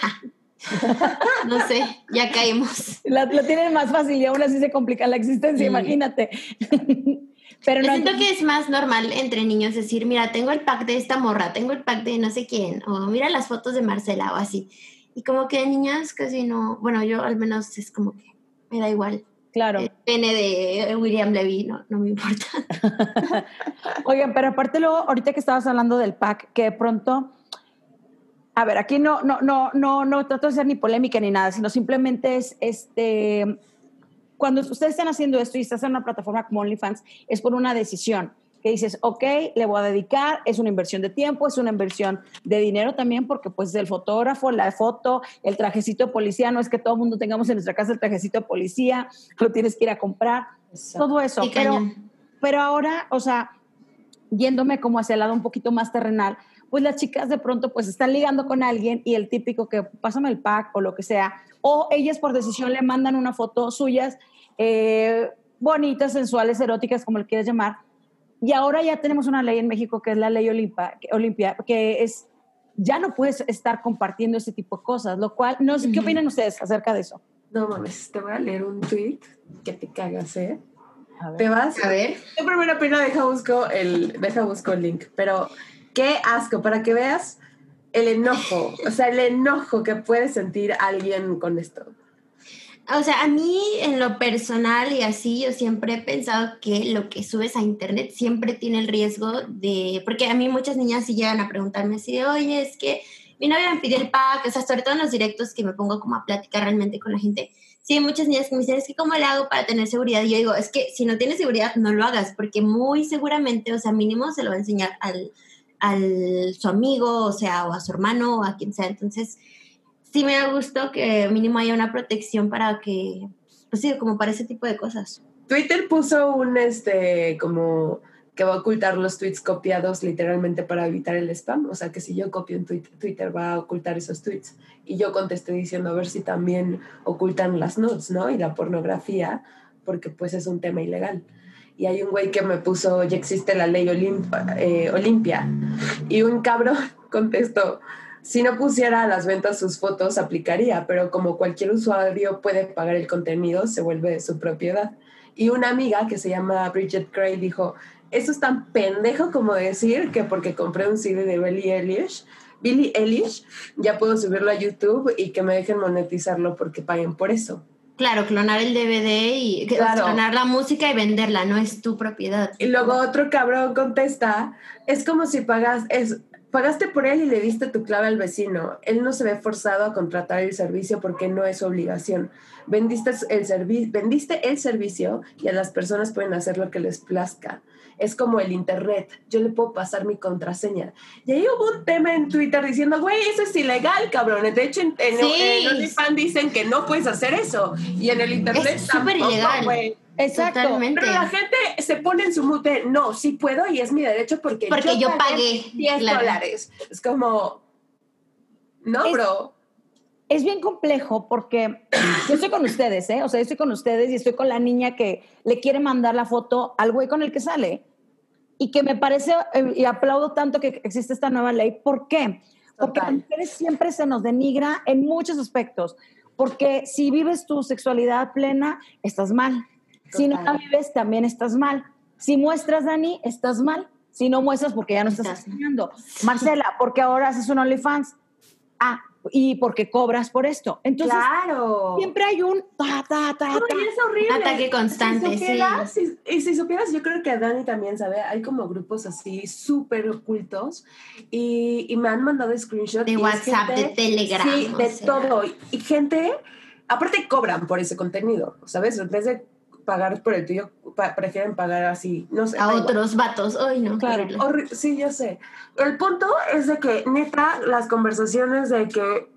S2: (laughs) no sé, ya caímos.
S1: Lo, tienen más fácil y aún así se complica la existencia, imagínate. (laughs)
S2: Pero no, siento que es más normal entre niños decir, mira, tengo el pack de esta morra, tengo el pack de no sé quién, o mira las fotos de Marcela o así. Y como que niñas casi no, bueno, yo al menos es como que me da igual.
S1: Claro.
S2: El pene de William Levy, no, no me importa. (laughs)
S1: Oigan, pero aparte luego, ahorita que estabas hablando del pack, que de pronto, a ver, aquí no, no, no, no, no trato de ser ni polémica ni nada, sino simplemente es este cuando ustedes están haciendo esto y estás en una plataforma como OnlyFans, es por una decisión que dices, ok, le voy a dedicar, es una inversión de tiempo, es una inversión de dinero también, porque pues el fotógrafo, la foto, el trajecito de policía, no es que todo el mundo tengamos en nuestra casa el trajecito de policía, lo tienes que ir a comprar, todo eso. Pero, pero ahora, o sea, yéndome como hacia el lado un poquito más terrenal, pues las chicas de pronto pues están ligando con alguien y el típico que pásame el pack o lo que sea, o ellas por decisión le mandan una foto suyas eh, bonitas, sensuales, eróticas, como le quieras llamar. Y ahora ya tenemos una ley en México que es la ley Olimpia, Olimpia que es, ya no puedes estar compartiendo ese tipo de cosas, lo cual, no sé, ¿qué opinan ustedes acerca de eso?
S3: No mames, te voy a leer un tweet que te cagas, ¿eh? ¿Te vas?
S2: A ver.
S3: Yo primero pena deja busco el, deja busco el link, pero qué asco, para que veas el enojo, o sea, el enojo que puede sentir alguien con esto.
S2: O sea, a mí en lo personal y así, yo siempre he pensado que lo que subes a internet siempre tiene el riesgo de, porque a mí muchas niñas sí llegan a preguntarme así oye, es que mi novia me pidió el pack, o sea, sobre todo en los directos que me pongo como a platicar realmente con la gente. Sí, muchas niñas que me dicen, es que ¿cómo le hago para tener seguridad? Y yo digo, es que si no tienes seguridad, no lo hagas, porque muy seguramente, o sea, mínimo se lo va a enseñar al, al su amigo, o sea, o a su hermano, o a quien sea. Entonces, sí me da gusto que mínimo haya una protección para que, pues sí, como para ese tipo de cosas.
S3: Twitter puso un, este, como que va a ocultar los tweets copiados literalmente para evitar el spam. O sea, que si yo copio en Twitter, Twitter va a ocultar esos tweets. Y yo contesté diciendo a ver si también ocultan las nudes, ¿no? Y la pornografía, porque pues es un tema ilegal y hay un güey que me puso, ya existe la ley eh, Olimpia. Y un cabrón (laughs) contestó, si no pusiera a las ventas sus fotos, aplicaría, pero como cualquier usuario puede pagar el contenido, se vuelve su propiedad. Y una amiga que se llama Bridget Gray dijo, eso es tan pendejo como decir que porque compré un CD de Billie Eilish, Billie Eilish, ya puedo subirlo a YouTube y que me dejen monetizarlo porque paguen por eso.
S2: Claro, clonar el DVD y clonar la música y venderla, no es tu propiedad.
S3: Y luego otro cabrón contesta, es como si pagas, es, pagaste por él y le diste tu clave al vecino. Él no se ve forzado a contratar el servicio porque no es su obligación. Vendiste el, vendiste el servicio y a las personas pueden hacer lo que les plazca es como el Internet. Yo le puedo pasar mi contraseña. Y ahí hubo un tema en Twitter diciendo, güey, eso es ilegal, cabrón. De hecho, en, en, OnlyFans dicen que no puedes hacer eso. Y en el Internet
S2: es súper ilegal. Güey.
S3: Exacto. Pero la gente se pone en su mute, no, sí puedo y es mi derecho porque,
S2: porque yo, pagué
S3: 10 dólares. Es como, no, bro
S1: es bien complejo porque (clears throat) yo estoy con ustedes, ¿eh? O sea, yo estoy con ustedes y estoy con la niña que le quiere mandar la foto al güey con el que sale y que me parece, eh, y aplaudo tanto que existe esta nueva ley. ¿Por qué? Porque a mujeres siempre se nos denigra en muchos aspectos. Porque si vives tu sexualidad plena, estás mal. Si no la vives, también estás mal. Si muestras, Dani, estás mal. Si no muestras, porque ya no estás enseñando. Marcela, porque ahora haces un OnlyFans. Ah, y porque cobras por esto. Entonces,
S2: claro.
S1: siempre hay un ta, ta, ta,
S2: es horrible. Ataque constante,
S3: sí. y si supieras, yo creo que Dani también sabe, hay como grupos así súper ocultos y, y, me han mandado screenshots.
S2: De WhatsApp, de Telegram.
S3: Sí, de todo. Y gente, aparte cobran por ese contenido, ¿sabes? En vez de pagar por el tuyo, prefieren pagar así, no sé.
S2: A otros vatos, hoy no.
S3: Claro, sí, yo sé. El punto es de que, neta, las conversaciones de que,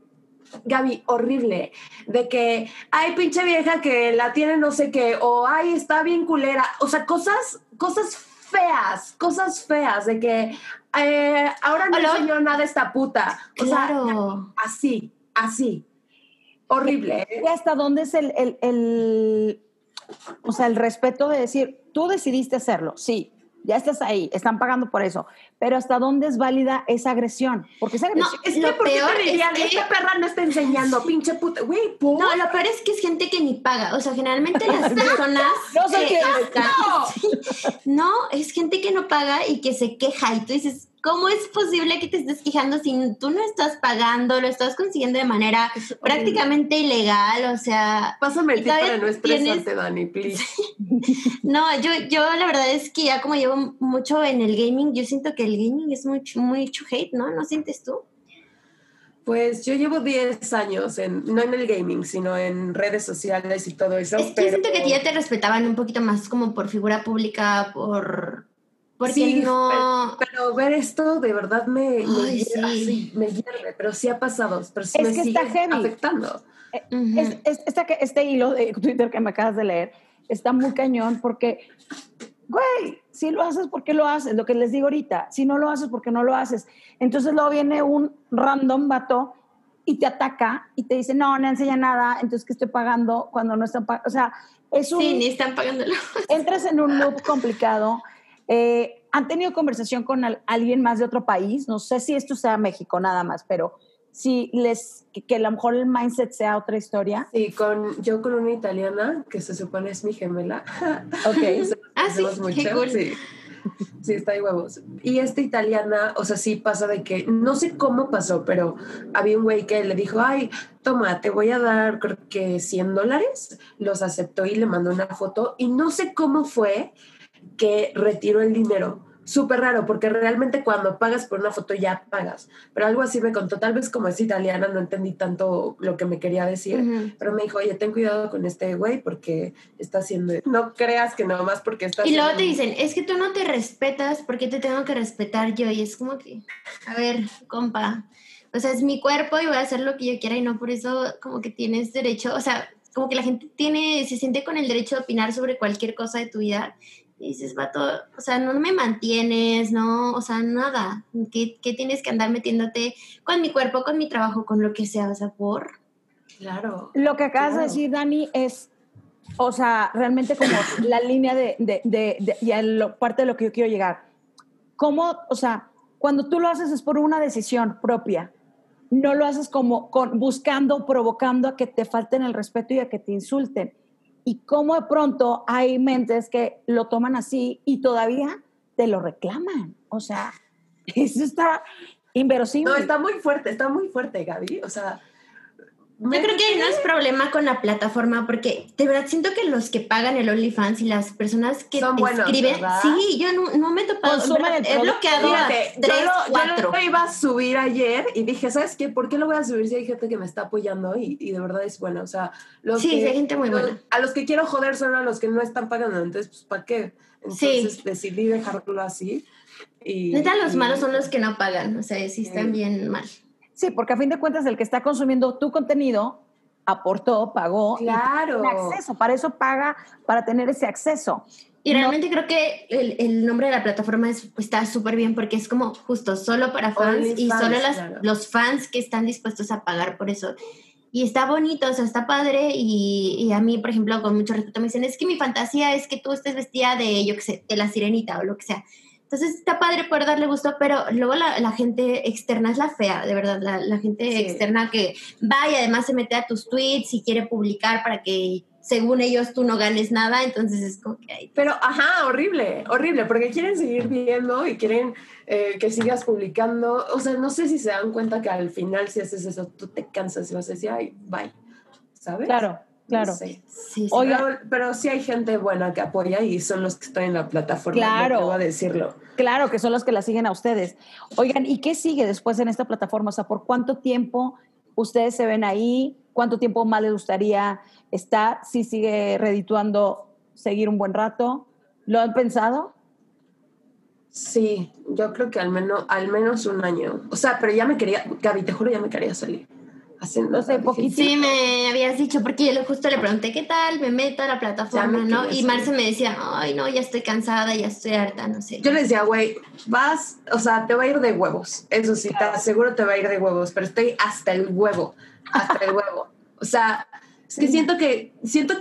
S3: Gaby, horrible, de que, hay pinche vieja que la tiene no sé qué, o ay, está bien culera, o sea, cosas, cosas feas, cosas feas, de que eh, ahora no enseñó nada esta puta. O claro. sea, así, así. Horrible.
S1: ¿Y hasta dónde es el, el, el, o sea, el respeto de decir, tú decidiste hacerlo, sí, ya estás ahí, están pagando por eso. Pero ¿hasta dónde es válida esa agresión? Porque esa agresión.
S3: No, es lo peor te dirían, es que... esta perra no está enseñando, pinche puta, güey,
S2: No, lo peor es que es gente que ni paga. O sea, generalmente las (laughs) personas.
S1: no (laughs) que.
S2: es gente que no paga y que se queja. Y tú dices, ¿Cómo es posible que te estés quejando si tú no estás pagando, lo estás consiguiendo de manera prácticamente ilegal? O sea.
S3: Pásame el tip para no estresarte, Dani, please. (laughs)
S2: no, yo, yo la verdad es que ya como llevo mucho en el gaming, yo siento que el gaming es mucho, mucho hate, ¿no? ¿No sientes tú?
S3: Pues yo llevo 10 años, en, no en el gaming, sino en redes sociales y todo eso.
S2: Es que yo siento que ya te respetaban un poquito más como por figura pública, por sí,
S3: no... Pero, ver esto de verdad me, me, hierve, pero sí ha pasado, pero sí me sigue afectando.
S1: Eh, este hilo de Twitter que me acabas de leer está muy cañón porque, güey, si lo haces, ¿por qué lo haces? Lo que les digo ahorita, si no lo haces, ¿por qué no lo haces? Entonces luego viene un random vato y te ataca y te dice, no, no enseña nada, entonces que estoy pagando cuando no están pagando. O sea, es un...
S2: Sí, ni están pagándolo. (laughs)
S1: entras en un loop complicado eh, ¿Han tenido conversación con alguien más de otro país? No sé si esto sea México nada más, pero si les, que, a lo mejor el mindset sea otra historia.
S3: Sí, con, yo con una italiana, que se supone es mi gemela. (laughs)
S2: Ok. (laughs) ah, sí, mucho.
S3: sí. Sí, está de huevos. Y esta italiana, o sea, sí pasa de que, no sé cómo pasó, pero había un güey que le dijo, ay, toma, te voy a dar, creo que 100 dólares. Los aceptó y le mandó una foto. Y no sé cómo fue, que retiró el dinero. Súper raro, porque realmente cuando pagas por una foto ya pagas. Pero algo así me contó, tal vez como es italiana, no entendí tanto lo que me quería decir, pero me dijo, oye, ten cuidado con este güey porque está haciendo... No creas que nada más porque está...
S2: Y luego te dicen, es que tú no te respetas, porque te tengo que respetar yo? Y es como que, a ver, compa, o sea, es mi cuerpo y voy a hacer lo que yo quiera y no por eso como que tienes derecho, o sea, como que la gente tiene, se siente con el derecho de opinar sobre cualquier cosa de tu vida y dices, vato, o sea, no me mantienes, no, o sea, nada. ¿Qué, tienes que andar metiéndote con mi cuerpo, con mi trabajo, con lo que sea? O sea, por.
S3: Claro.
S1: Lo que acabas de decir, Dani, es, o sea, realmente como (coughs) la línea de, de, de, y lo, parte de lo que yo quiero llegar. ¿Cómo, o sea, cuando tú lo haces es por una decisión propia? No lo haces como con, buscando, provocando a que te falten el respeto y a que te insulten y cómo de pronto hay mentes que lo toman así y todavía te lo reclaman. O sea, (laughs) eso está inverosímil.
S3: No, está muy fuerte, está muy fuerte, Gaby. O sea,
S2: yo creo que no es problema con la plataforma porque de verdad siento que los que pagan el OnlyFans y las personas que
S3: Son escriben,
S2: sí, yo no, me he topado, he bloqueado a tres,
S3: yo
S2: cuatro.
S3: Yo lo iba a subir ayer y dije, ¿sabes qué? ¿Por qué lo voy a subir si hay gente que me está apoyando y, y de verdad es buena? O sea,
S2: los sí,
S3: que,
S2: hay gente muy buena.
S3: A los que quiero joder son a los que no están pagando, entonces, pues, ¿para qué? Entonces decidí dejarlo así. Y,
S2: Neta, los malos son los que no pagan, o sea, sí están bien mal.
S1: Sí, porque a fin de cuentas el que está consumiendo tu contenido aportó, pagó.
S3: Claro.
S1: Y acceso, para eso paga, para tener ese acceso.
S2: Y realmente creo que el, el, nombre de la plataforma está súper bien porque es como justo solo para fans y solo las, los fans que están dispuestos a pagar por eso. Y está bonito, o sea, está padre. Y, y, a mí, por ejemplo, con mucho respeto me dicen, es que mi fantasía es que tú estés vestida de, yo qué sé, de la sirenita o lo que sea. Entonces está padre poder darle gusto, pero luego la, gente externa es la fea, de verdad, la, gente externa que va y además se mete a tus tweets y quiere publicar para que según ellos tú no ganes nada, entonces es como que hay...
S3: Pero, ajá, horrible, horrible, porque quieren seguir viendo y quieren eh, que sigas publicando. O sea, no sé si se dan cuenta que al final si haces eso, tú te cansas y vas a decir, ay, bye, ¿sabes?
S1: Claro. Claro.
S3: Sí, sí, pero, sí hay gente buena que apoya y son los que están en la plataforma. Claro. a decirlo.
S1: Claro, que son los que la siguen a ustedes. Oigan, ¿y qué sigue después en esta plataforma? O sea, ¿por cuánto tiempo ustedes se ven ahí? ¿Cuánto tiempo más les gustaría estar? ¿Si sigue redituando seguir un buen rato? ¿Lo han pensado?
S3: Sí, yo creo que al menos, al menos un año. O sea, pero ya me quería, Gaby, te juro, ya me quería salir. No sé,
S2: poquito. Sí, me habías dicho, porque yo justo le pregunté qué tal, me meto a la plataforma, ¿no? Y Marce me decía, ay, no, ya estoy cansada, ya estoy harta, no sé.
S3: Yo le decía, güey, vas, o sea, te va a ir de huevos. Eso sí, te aseguro te va a ir de huevos, pero estoy hasta el huevo, hasta el huevo. O sea, es que siento que, siento,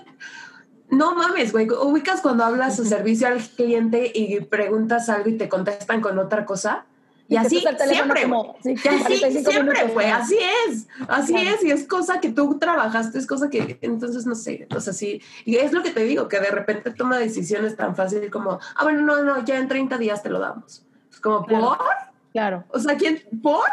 S3: no mames, güey, ubicas cuando hablas su servicio al cliente y preguntas algo y te contestan con otra cosa. Y así siempre, como, sí, así siempre, güey, así es, así es, y es cosa que tú trabajaste, es cosa que, entonces, no sé, o sea, sí, y es lo que te digo, que de repente toma decisiones tan fácil como, ah, bueno, no, no, ya en 30 días te lo damos. Es como, ¿por?
S1: Claro.
S3: O sea, ¿quién? ¿Por?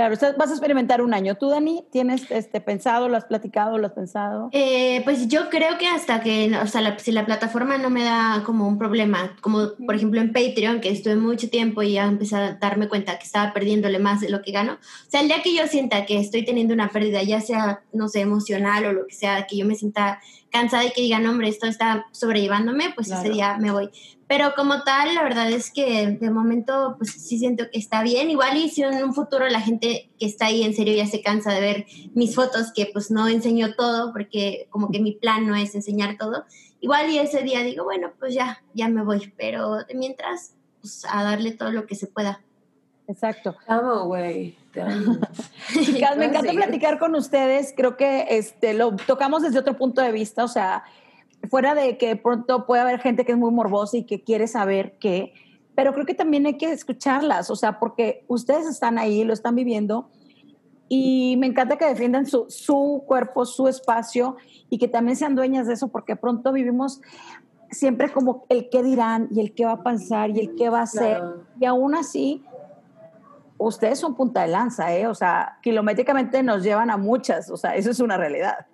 S1: Claro, vas a experimentar un año. ¿Tú, Dani, tienes este, pensado, lo has platicado, lo has pensado?
S2: Eh, pues yo creo que hasta que, o sea, si la plataforma no me da como un problema, como por ejemplo en Patreon, que estuve mucho tiempo y ya empecé a darme cuenta que estaba perdiéndole más de lo que gano. O sea, el día que yo sienta que estoy teniendo una pérdida, ya sea, no sé, emocional o lo que sea, que yo me sienta cansada y que digan, hombre, esto está sobrellevándome, pues ese día me voy. Pero como tal, la verdad es que de momento, pues sí siento que está bien. Igual y si en un futuro la gente que está ahí en serio ya se cansa de ver mis fotos, que pues no enseño todo, porque como que mi plan no es enseñar todo. Igual y ese día digo, bueno, pues ya, ya me voy. Pero de mientras, pues a darle todo lo que se pueda.
S1: Exacto.
S3: amo, güey.
S1: Chicas, (laughs) me encanta platicar con ustedes. Creo que este, lo tocamos desde otro punto de vista. O sea, fuera de que pronto puede haber gente que es muy morbosa y que quiere saber qué, pero creo que también hay que escucharlas, o sea, porque ustedes están ahí, lo están viviendo y me encanta que defiendan su, su cuerpo, su espacio y que también sean dueñas de eso, porque pronto vivimos siempre como el qué dirán y el qué va a pensar y el qué va a hacer. Y aún así, ustedes son punta de lanza, ¿eh? O sea, kilométricamente nos llevan a muchas, o sea, eso es una realidad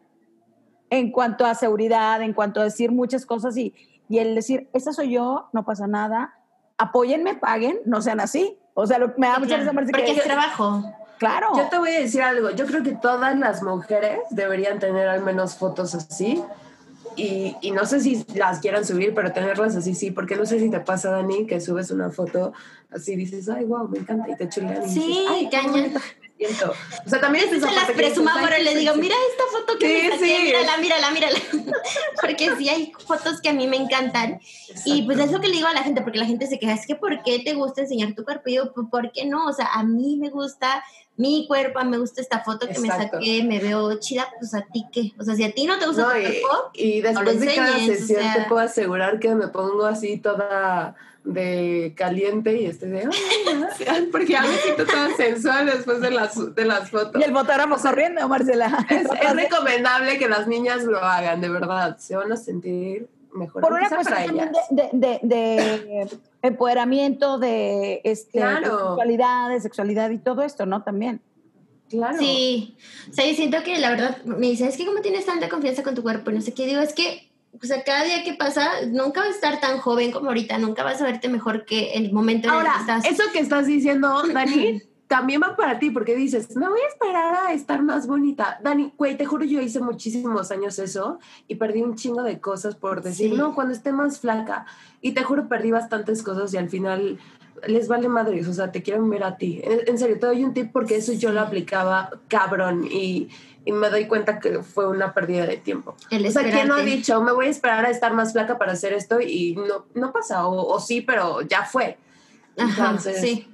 S1: en cuanto a seguridad, en cuanto a decir muchas cosas y, y el decir, esa soy yo, no pasa nada, apóyenme, paguen, no sean así. O sea, me da mucha
S2: Porque que, es trabajo.
S1: Claro.
S3: Yo te voy a decir algo. Yo creo que todas las mujeres deberían tener al menos fotos así. Y, y, no sé si las quieran subir, pero tenerlas así sí, porque no sé si te pasa, Dani, que subes una foto así dices, ay, wow, me encanta, y te chulean.
S2: sí,
S3: ay, O sea, también es
S2: Se las presuma, pero le digo, mira esta foto que me saqué, mírala, mírala, mírala. (laughs) porque sí hay fotos que a mí me encantan. Y pues es lo que le digo a la gente, porque la gente se queja, es que ¿por qué te gusta enseñar tu cuerpo? Y yo, pues, ¿por qué no? O sea, a mí me gusta mi cuerpo, me gusta esta foto que me saqué, me veo chida, pues a ti qué. O sea, si a ti no te gusta tu cuerpo,
S3: y, después de cada sesión te puedo asegurar que me pongo así toda de caliente y este de (laughs) porque ya me siento toda sensual después de las, de las fotos.
S1: Y el fotógrafo corriendo, Marcela. (laughs)
S3: Es, es, recomendable que las niñas lo hagan, de verdad. Se van a sentir mejor.
S1: Por una cuestión de, de, de, empoderamiento, de, este, sexualidad, de sexualidad y todo esto, ¿no? También.
S2: Claro. Sí. O sea, yo siento que la verdad me dice, es que como tienes tanta confianza con tu cuerpo, no sé qué, digo, es que o sea, cada día que pasa, nunca vas a estar tan joven como ahorita, nunca vas a verte mejor que el momento
S3: en
S2: el que estás.
S3: Eso que estás diciendo, (laughs) Dani, también va para ti, porque dices, me voy a esperar a estar más bonita. Dani, güey, te juro, yo hice muchísimos años eso y perdí un chingo de cosas por decir, no, cuando esté más flaca. Y te juro, perdí bastantes cosas y al final les vale madres, o sea, te quieren ver a ti. En, en serio, te doy un tip porque eso yo lo aplicaba cabrón y y me doy cuenta que fue una pérdida de tiempo. o sea, ¿quién no ha dicho, me voy a esperar a estar más flaca para hacer esto? Y no, no pasa, o, sí, pero ya fue. Entonces, sí.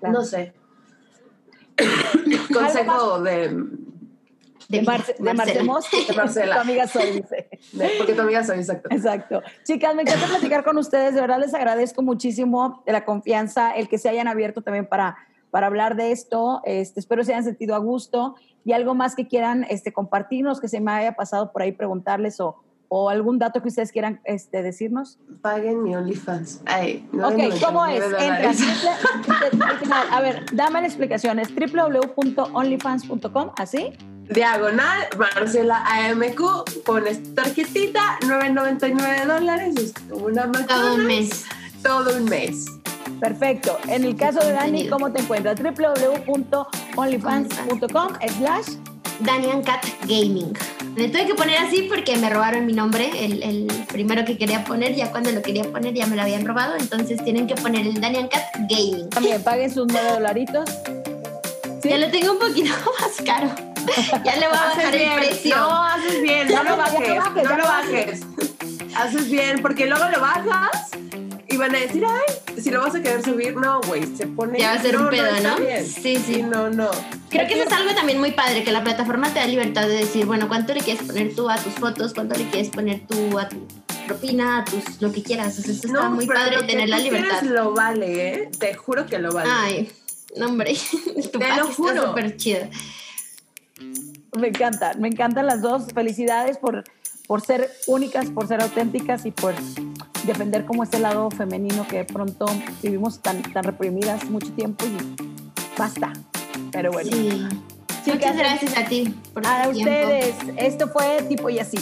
S3: No sé. (coughs) Consejo de...
S1: De, (laughs) de, Marcela. Tu amiga soy, dice.
S3: porque tu amiga soy, exacto.
S1: Exacto. Chicas, me encanta platicar con ustedes. De verdad les agradezco muchísimo la confianza, el que se hayan abierto también para, para hablar de esto. Este, espero se hayan sentido a gusto y algo más que quieran este, compartirnos, que se me haya pasado por ahí preguntarles o, o algún dato que ustedes quieran este, decirnos.
S3: Paguen mi OnlyFans. Ay,
S1: no ok, ¿cómo es? a ver, dame la explicación. Es www.onlyfans.com, ¿así?
S3: Diagonal, Marcela AMQ, pones tarjetita, 9.99 dólares, una
S2: Todo un mes.
S3: Todo un mes.
S1: Perfecto. En el caso de Dani, ¿cómo te encuentras? www.onlyfans.com slash
S2: Gaming. Me tuve que poner así porque me robaron mi nombre, el, primero que quería poner, ya cuando lo quería poner ya me lo habían robado, entonces tienen que poner el Danian Cat Gaming.
S1: También paguen sus 9 dolaritos
S2: Ya lo tengo un poquito (laughs) más caro. ya le voy a bajar el precio.
S3: No, haces bien, no lo bajes, no lo bajes. Haces bien, porque luego lo bajas y van a decir, ay, si lo vas a querer subir, no, güey, se pone.
S2: Ya va a ser un pedo, ¿no?
S3: Sí, sí. No, no.
S2: Creo que eso es algo también muy padre, que la plataforma te da libertad de decir, bueno, ¿cuánto le quieres poner tú a tus fotos? ¿Cuánto le quieres poner tú a tu propina, a tus, lo que quieras? O sea, eso está muy padre tener la libertad.
S3: lo vale, ¿eh? Te juro que lo vale.
S2: Ay, no, hombre. (laughs) tu te lo juro. Está súper chido.
S1: Me encantan, me encantan las dos. Felicidades por, por ser únicas, por ser auténticas y por defender como ese lado femenino que de pronto vivimos tan, tan reprimidas mucho tiempo y basta. Pero bueno.
S2: Sí. Muchas gracias a ti.
S1: Por a ustedes. Esto fue tipo y así.